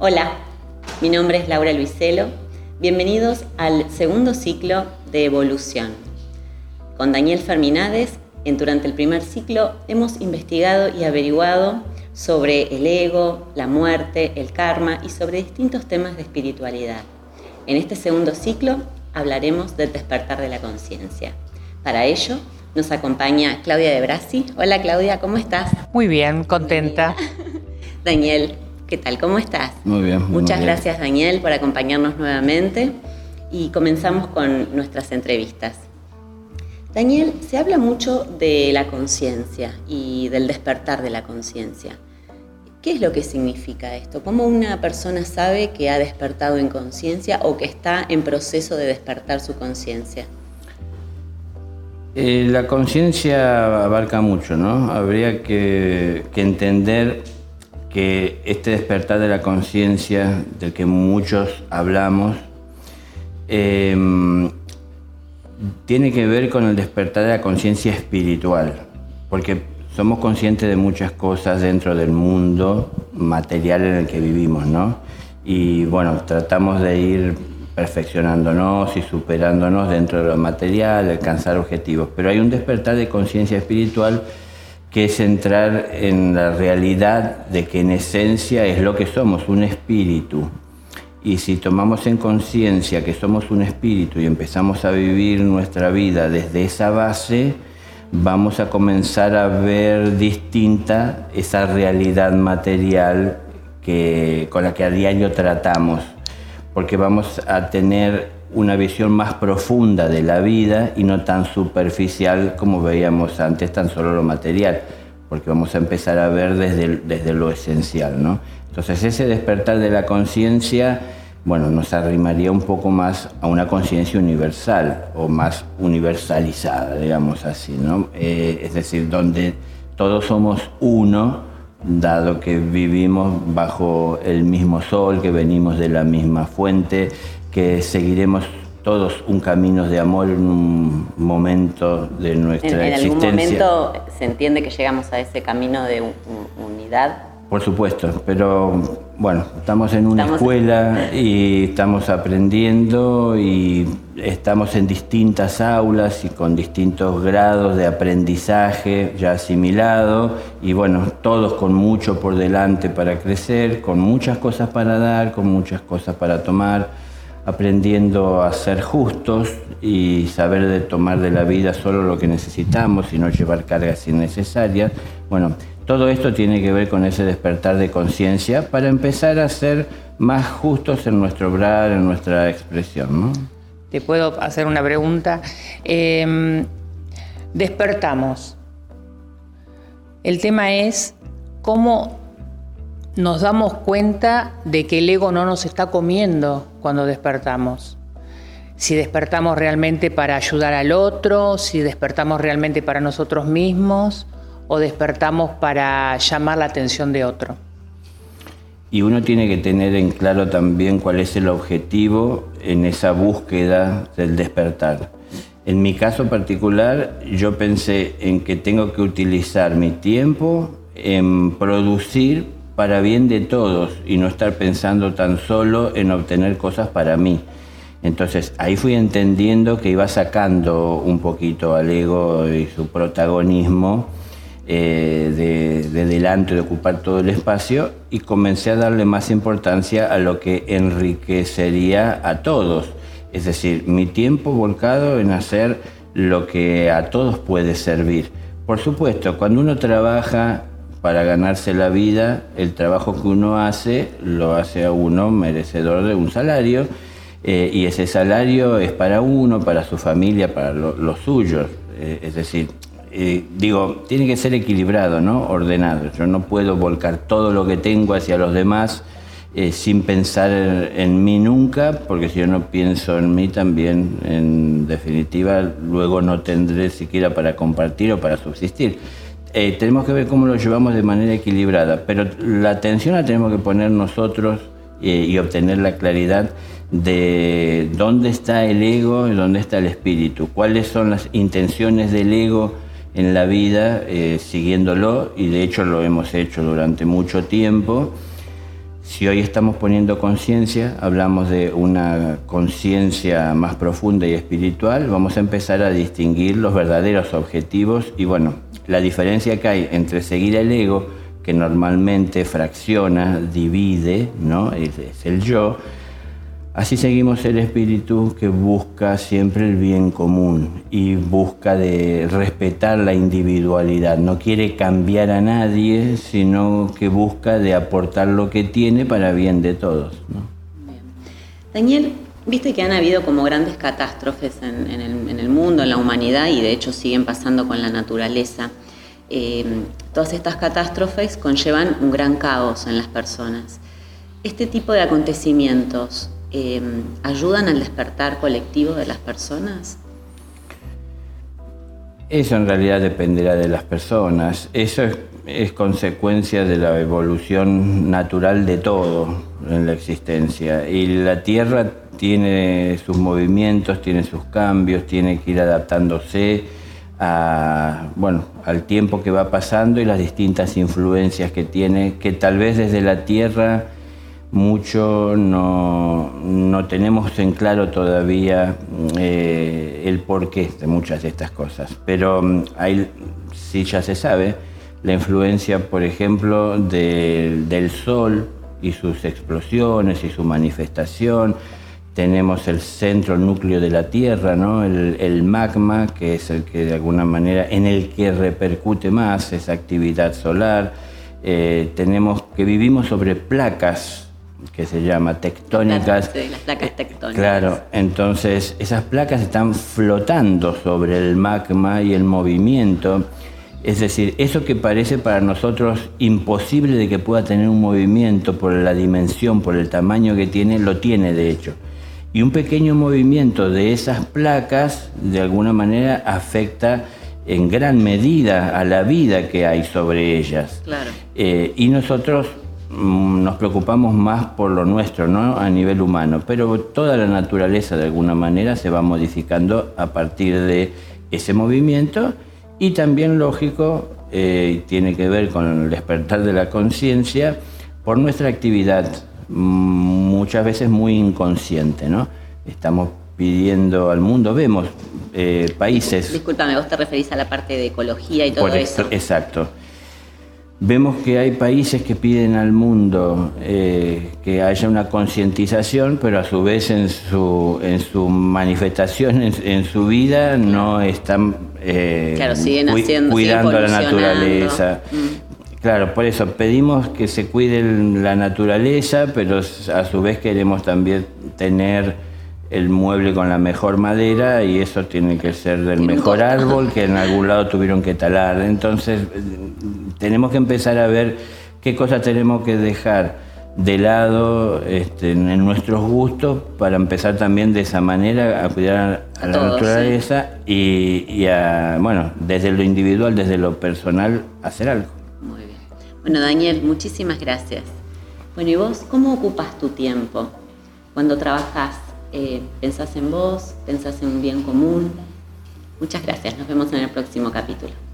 Hola, mi nombre es Laura Luiselo. Bienvenidos al segundo ciclo de Evolución. Con Daniel Ferminades, en, durante el primer ciclo hemos investigado y averiguado sobre el ego, la muerte, el karma y sobre distintos temas de espiritualidad. En este segundo ciclo hablaremos del despertar de la conciencia. Para ello nos acompaña Claudia de Brasi. Hola Claudia, ¿cómo estás? Muy bien, contenta. Daniel, ¿qué tal? ¿Cómo estás? Muy bien. Muchas gracias Daniel por acompañarnos nuevamente y comenzamos con nuestras entrevistas. Daniel, se habla mucho de la conciencia y del despertar de la conciencia. ¿Qué es lo que significa esto? ¿Cómo una persona sabe que ha despertado en conciencia o que está en proceso de despertar su conciencia? Eh, la conciencia abarca mucho, ¿no? Habría que, entender que este despertar de la conciencia del que muchos hablamos em, tiene que ver con el despertar de la conciencia espiritual, porque somos conscientes de muchas cosas dentro del mundo material en el que vivimos, ¿no? Y bueno, tratamos de ir perfeccionándonos y superándonos dentro de lo material, alcanzar objetivos. Pero hay un despertar de conciencia espiritual que es entrar en la realidad de que en esencia es lo que somos, un espíritu. Y si tomamos en conciencia que somos un espíritu y empezamos a vivir nuestra vida desde esa base, vamos a comenzar a ver distinta esa realidad material que, con la que a diario tratamos, porque vamos a tener una visión más profunda de la vida y no tan superficial como veíamos antes, tan solo lo material, porque vamos a empezar a ver desde, desde lo esencial. ¿no? Entonces ese despertar de la conciencia bueno, nos arrimaría un poco más a una conciencia universal o más universalizada, digamos así, ¿no? Eh, es decir, donde todos somos uno, dado que vivimos bajo el mismo sol, que venimos de la misma fuente, que seguiremos todos un camino de amor en un momento de nuestra existencia. ¿En algún momento se entiende que llegamos a ese camino de unidad? Por supuesto, pero bueno, estamos en una escuela y estamos aprendiendo y estamos en distintas aulas y con distintos grados de aprendizaje ya asimilado y bueno, todos con mucho por delante para crecer, con muchas cosas para dar, con muchas cosas para tomar, aprendiendo a ser justos y saber de tomar de la vida solo lo que necesitamos y no llevar cargas innecesarias. Bueno, todo esto tiene que ver con ese despertar de conciencia para empezar a ser más justos en nuestro obrar, en nuestra expresión. Te puedo hacer una pregunta. Em, despertamos. El tema es cómo nos damos cuenta de que el ego no nos está comiendo cuando despertamos. Si despertamos realmente para ayudar al otro, si despertamos realmente para nosotros mismos o despertamos para llamar la atención de otro. Y uno tiene que tener en claro también cuál es el objetivo en esa búsqueda del despertar. En mi caso particular, yo pensé en que tengo que utilizar mi tiempo en producir para bien de todos y no estar pensando tan solo en obtener cosas para mí. Entonces ahí fui entendiendo que iba sacando un poquito al ego y su protagonismo eh, de, delante, de ocupar todo el espacio, y comencé a darle más importancia a lo que enriquecería a todos. Es decir, mi tiempo volcado en hacer lo que a todos puede servir. Por supuesto, cuando uno trabaja para ganarse la vida, el trabajo que uno hace lo hace a uno merecedor de un salario, eh, y ese salario es para uno, para su familia, para los suyos. Eh, es decir, eh, digo, tiene que ser equilibrado, ¿no? Ordenado. Yo no puedo volcar todo lo que tengo hacia los demás eh, sin pensar en mí nunca, porque si yo no pienso en mí también, en definitiva, luego no tendré siquiera para compartir o para subsistir. Eh, tenemos que ver cómo lo llevamos de manera equilibrada, pero la atención la tenemos que poner nosotros y obtener la claridad de dónde está el ego y dónde está el espíritu, cuáles son las intenciones del ego en la vida eh, siguiéndolo y de hecho lo hemos hecho durante mucho tiempo Si hoy estamos poniendo conciencia, hablamos de una conciencia más profunda y espiritual, vamos a empezar a distinguir los verdaderos objetivos y bueno, la diferencia que hay entre seguir el ego, que normalmente fracciona, divide, ¿no? es, el yo, Así seguimos el espíritu que busca siempre el bien común y busca de respetar la individualidad. No quiere cambiar a nadie, sino que busca de aportar lo que tiene para bien de todos. Daniel, viste que han habido como grandes catástrofes en, el, mundo, en la humanidad y de hecho siguen pasando con la naturaleza. Eh, todas estas catástrofes conllevan un gran caos en las personas. Este tipo de acontecimientos Em, ayudan al despertar colectivo de las personas? Eso en realidad dependerá de las personas. Eso es, consecuencia de la evolución natural de todo en la existencia. Y la Tierra tiene sus movimientos, tiene sus cambios, tiene que ir adaptándose a, bueno, al tiempo que va pasando y las distintas influencias que tiene, que tal vez desde la Tierra mucho no, tenemos en claro todavía eh, el porqué de muchas de estas cosas, pero mm, hay, sí ya se sabe la influencia, por ejemplo, del Sol y sus explosiones y su manifestación. Tenemos el centro, el núcleo de la Tierra, ¿no? el, magma, que es el que de alguna manera, en el que repercute más esa actividad solar. Eh, tenemos que vivimos sobre placas que se llama tectónicas. las placas tectónicas. Claro, entonces esas placas están flotando sobre el magma y el movimiento. Es decir, eso que parece para nosotros imposible de que pueda tener un movimiento por la dimensión, por el tamaño que tiene, lo tiene de hecho. Y un pequeño movimiento de esas placas de alguna manera afecta en gran medida a la vida que hay sobre ellas. Claro. Eh, y nosotros nos preocupamos más por lo nuestro, ¿no? A nivel humano, pero toda la naturaleza de alguna manera se va modificando a partir de ese movimiento y también lógico eh, tiene que ver con el despertar de la conciencia por nuestra actividad mm, muchas veces muy inconsciente, ¿no? Estamos pidiendo al mundo, vemos eh, países... Disculpame, vos te referís a la parte de ecología y todo eso. Exacto. Vemos que hay países que piden al mundo eh, que haya una concientización, pero a su vez en su, en su manifestación, en, su vida, no están eh, cuidando la naturaleza. Mm. Claro, por eso pedimos que se cuide la naturaleza, pero a su vez queremos también tener el mueble con la mejor madera y eso tiene que ser del mejor árbol que en algún lado tuvieron que talar. Entonces tenemos que empezar a ver qué cosas tenemos que dejar de lado este, en nuestros gustos para empezar también de esa manera a cuidar a, la naturaleza y, y, a, bueno, desde lo individual, desde lo personal, hacer algo. Muy bien. Bueno, Daniel, muchísimas gracias. Bueno, ¿y vos cómo ocupas tu tiempo cuando trabajas eh, pensás en vos, pensás en un bien común. Muchas gracias, nos vemos en el próximo capítulo.